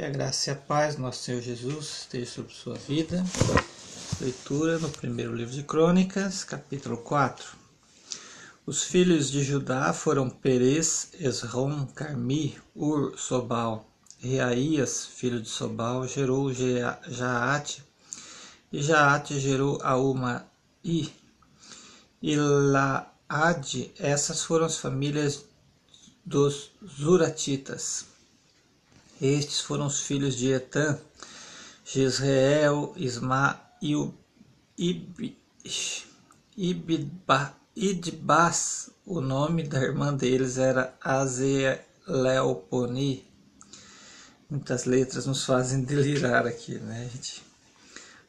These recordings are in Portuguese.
Que a graça e a paz do nosso Senhor Jesus esteja sobre sua vida. Leitura no primeiro livro de Crônicas, capítulo 4. Os filhos de Judá foram Perez, Esrom, Carmi, Ur, Sobal. Reaías, filho de Sobal, gerou Jaate, e Jaate gerou Auma e Ilaade. Essas foram as famílias dos Zuratitas. Estes foram os filhos de Etan, Jezreel, Isma e Idbas. O nome da irmã deles era Azeleoponi. Muitas letras nos fazem delirar aqui, né, gente?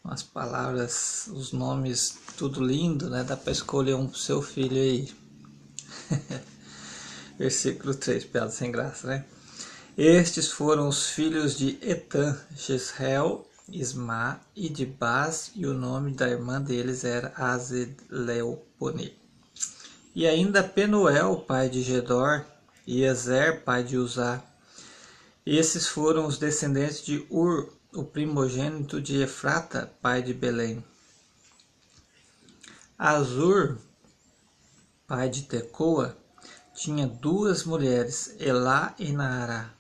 Umas palavras, os nomes, tudo lindo, né? Dá para escolher um pro seu filho aí. Versículo 3, piada sem graça, né? Estes foram os filhos de Etan, Jezreel, Isma e de Baz, e o nome da irmã deles era Azeleopone. E ainda Penuel, pai de Gedor, e Ezer, pai de Uzá. Esses foram os descendentes de Ur, o primogênito de Efrata, pai de Belém. Azur, pai de Tecoa, tinha duas mulheres, Elá e Naará.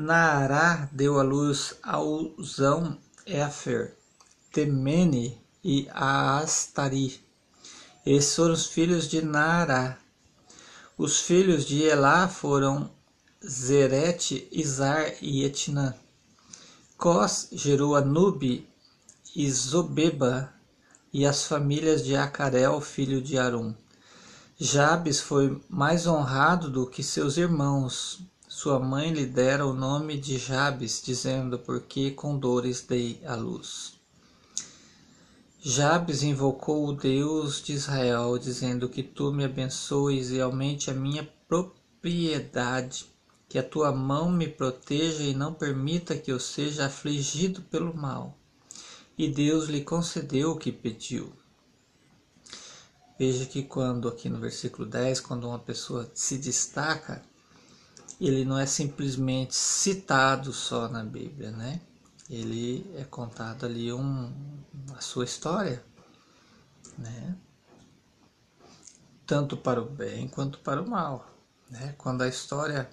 Naará deu à luz a Uzão, Éfer, Temene e Astari. Esses foram os filhos de Naará. Os filhos de Elá foram Zerete, Izar e Etnã. Cós gerou Anube e Zobeba e as famílias de Acarel, filho de Arum. Jabes foi mais honrado do que seus irmãos, sua mãe lhe dera o nome de Jabes, dizendo: Porque com dores dei a luz. Jabes invocou o Deus de Israel, dizendo: Que tu me abençoes e aumente a minha propriedade, que a tua mão me proteja e não permita que eu seja afligido pelo mal. E Deus lhe concedeu o que pediu. Veja que quando aqui no versículo 10, quando uma pessoa se destaca, ele não é simplesmente citado só na Bíblia, né? Ele é contado ali um, a sua história, né? Tanto para o bem quanto para o mal, né? Quando a história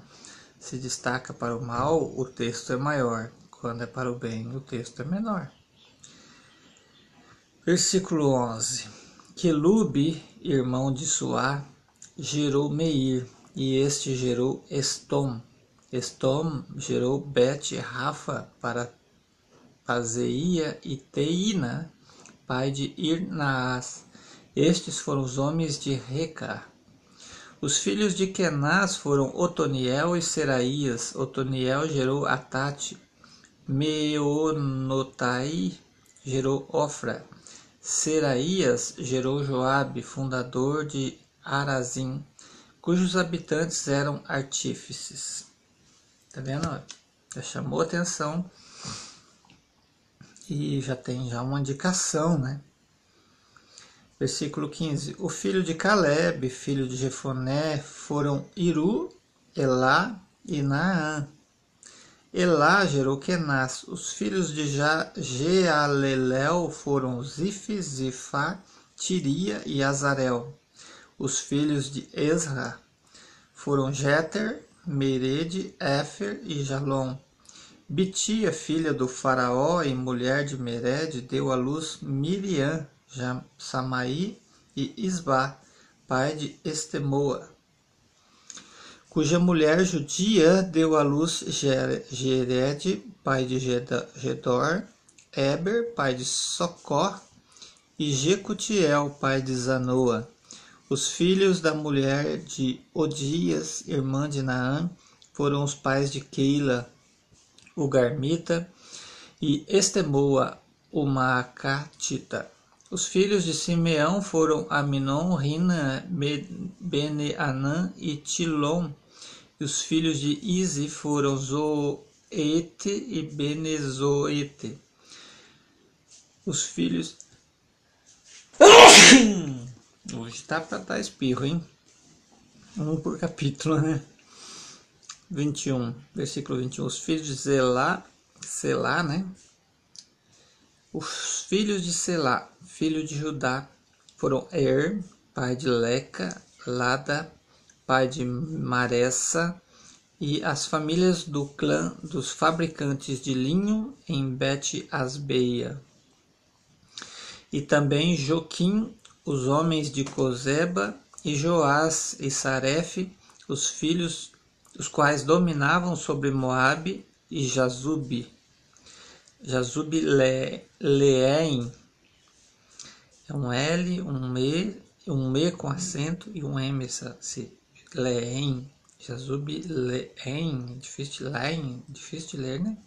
se destaca para o mal, o texto é maior. Quando é para o bem, o texto é menor. Versículo 11. Quelube, irmão de Suá, gerou Meir, e este gerou Estom. Estom gerou Bet Rafa para Pazeia e Teína, pai de Irnaas. Estes foram os homens de Reca. Os filhos de Kenaz foram Otoniel e Seraías. Otoniel gerou Atate. Meonotai gerou Ofra. Seraías gerou Joabe, fundador de Arazim cujos habitantes eram artífices. Tá vendo? Já chamou atenção e já tem já uma indicação, né? Versículo 15: O filho de Caleb, filho de Jefoné, foram Iru, Elá e Naã. Elá gerou Kenaz. Os filhos de Jealelel foram Zif, Zifá, Tiria e Azarel. Os filhos de Ezra foram Jeter, Mered, Éfer e Jalom. Bitia, filha do faraó e mulher de Mered, deu à luz Miriam, Samaí e Isba, pai de Estemoa, cuja mulher judia deu à luz Gered, pai de Gedor, Eber, pai de Socó, e Jecutiel, pai de Zanoa. Os filhos da mulher de Odias, irmã de Naã, foram os pais de Keila, o Garmita, e Estemoa, o Maacatita. Os filhos de Simeão foram Aminon, Rina, Beneanã e Tilom. E os filhos de Izi foram Zoete e Benezoete. Os filhos Hoje tá pra dar espirro, hein? Um por capítulo, né? 21, versículo 21. Os filhos de Zelá, Selá, né? Os filhos de Selá, filho de Judá, foram Er, pai de Leca, Lada, pai de Maressa, e as famílias do clã dos fabricantes de linho em Bet Asbeia. E também Joquim, os homens de Cozeba, e Joás e Saref, os filhos, os quais dominavam sobre Moabe e Jazube. Jazube Leém. É um L, um E, um E com acento e um M, se Leém. Jazub Leem, difícil de difícil de ler, né?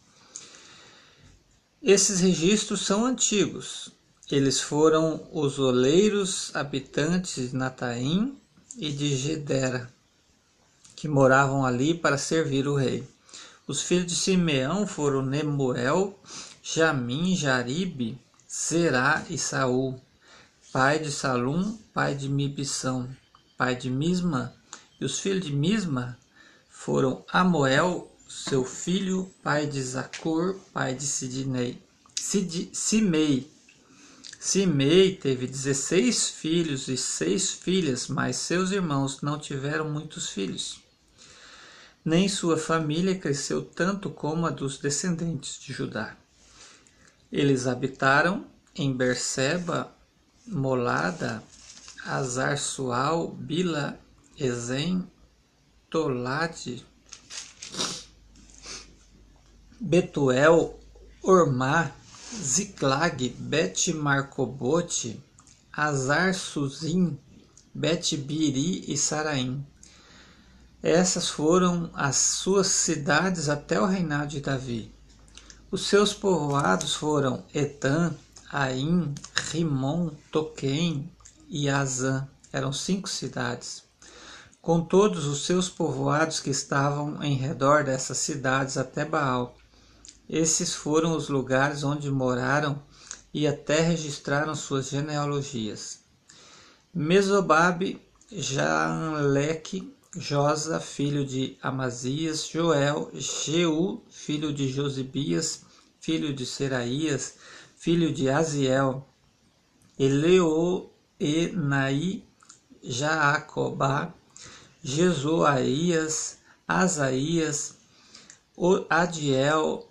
Esses registros são antigos. Eles foram os oleiros habitantes de Nataim e de Gedera, que moravam ali para servir o rei. Os filhos de Simeão foram Nemuel, Jamim, Jaribe, Zerá e Saul, pai de Salum, pai de Mibissão, pai de Misma, e os filhos de Misma foram Amoel, seu filho, pai de Zacor, pai de Sidnei. Sid, Simei. Simei teve 16 filhos e seis filhas, mas seus irmãos não tiveram muitos filhos. Nem sua família cresceu tanto como a dos descendentes de Judá. Eles habitaram em Berseba, Molada, Azar-Sual, Bila Ezem, Tolade, Betuel, Ormá, Ziklag, Bet Marcobote, Azar Suzim, Bet Biri e Saraim. Essas foram as suas cidades até o reinado de Davi. Os seus povoados foram Etan, Aim, Rimon, Toquém e Azã. Eram cinco cidades com todos os seus povoados que estavam em redor dessas cidades até Baal. Esses foram os lugares onde moraram e até registraram suas genealogias. Mesobabe, Jaanleque, Josa, filho de Amazias, Joel, Jeú, filho de Josibias, filho de Seraías, filho de Aziel, Eleo, Enai, Jaacobá, Jesuaías, Asaías, Adiel,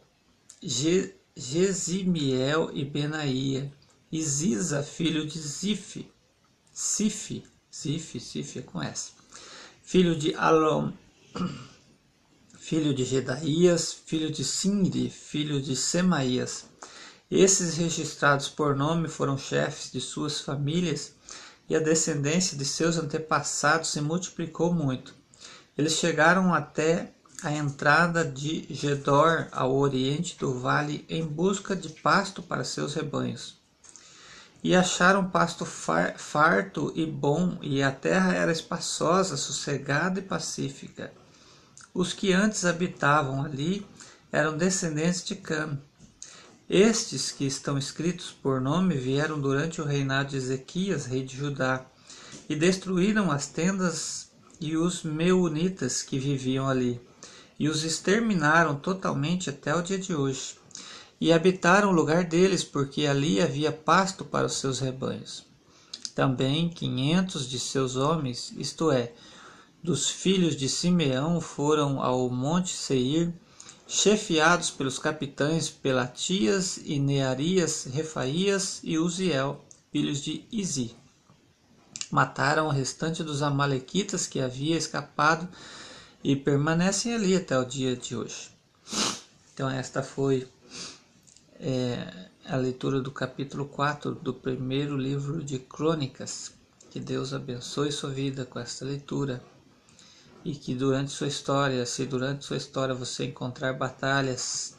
Gesimiel e Benaía, e Ziza, filho de Zif, Sif, Zif, Sif é com S, filho de Alom, filho de Gedaías, filho de Sinri, filho de Semaías. Esses registrados por nome foram chefes de suas famílias e a descendência de seus antepassados se multiplicou muito. Eles chegaram até a entrada de Gedor, ao oriente do vale, em busca de pasto para seus rebanhos. E acharam pasto farto e bom, e a terra era espaçosa, sossegada e pacífica. Os que antes habitavam ali eram descendentes de Cam. Estes que estão escritos por nome vieram durante o reinado de Ezequias, rei de Judá, e destruíram as tendas e os meunitas que viviam ali, e os exterminaram totalmente até o dia de hoje. E habitaram o lugar deles, porque ali havia pasto para os seus rebanhos. Também quinhentos de seus homens, isto é, dos filhos de Simeão, foram ao monte Seir, chefiados pelos capitães Pelatias e Nearias, Refaías e Uziel, filhos de Izi. Mataram o restante dos amalequitas que havia escapado e permanecem ali até o dia de hoje. Então esta foi é, a leitura do capítulo 4 do primeiro livro de Crônicas. Que Deus abençoe sua vida com esta leitura e que durante sua história, se durante sua história você encontrar batalhas,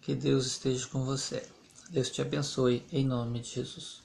que Deus esteja com você. Deus te abençoe em nome de Jesus.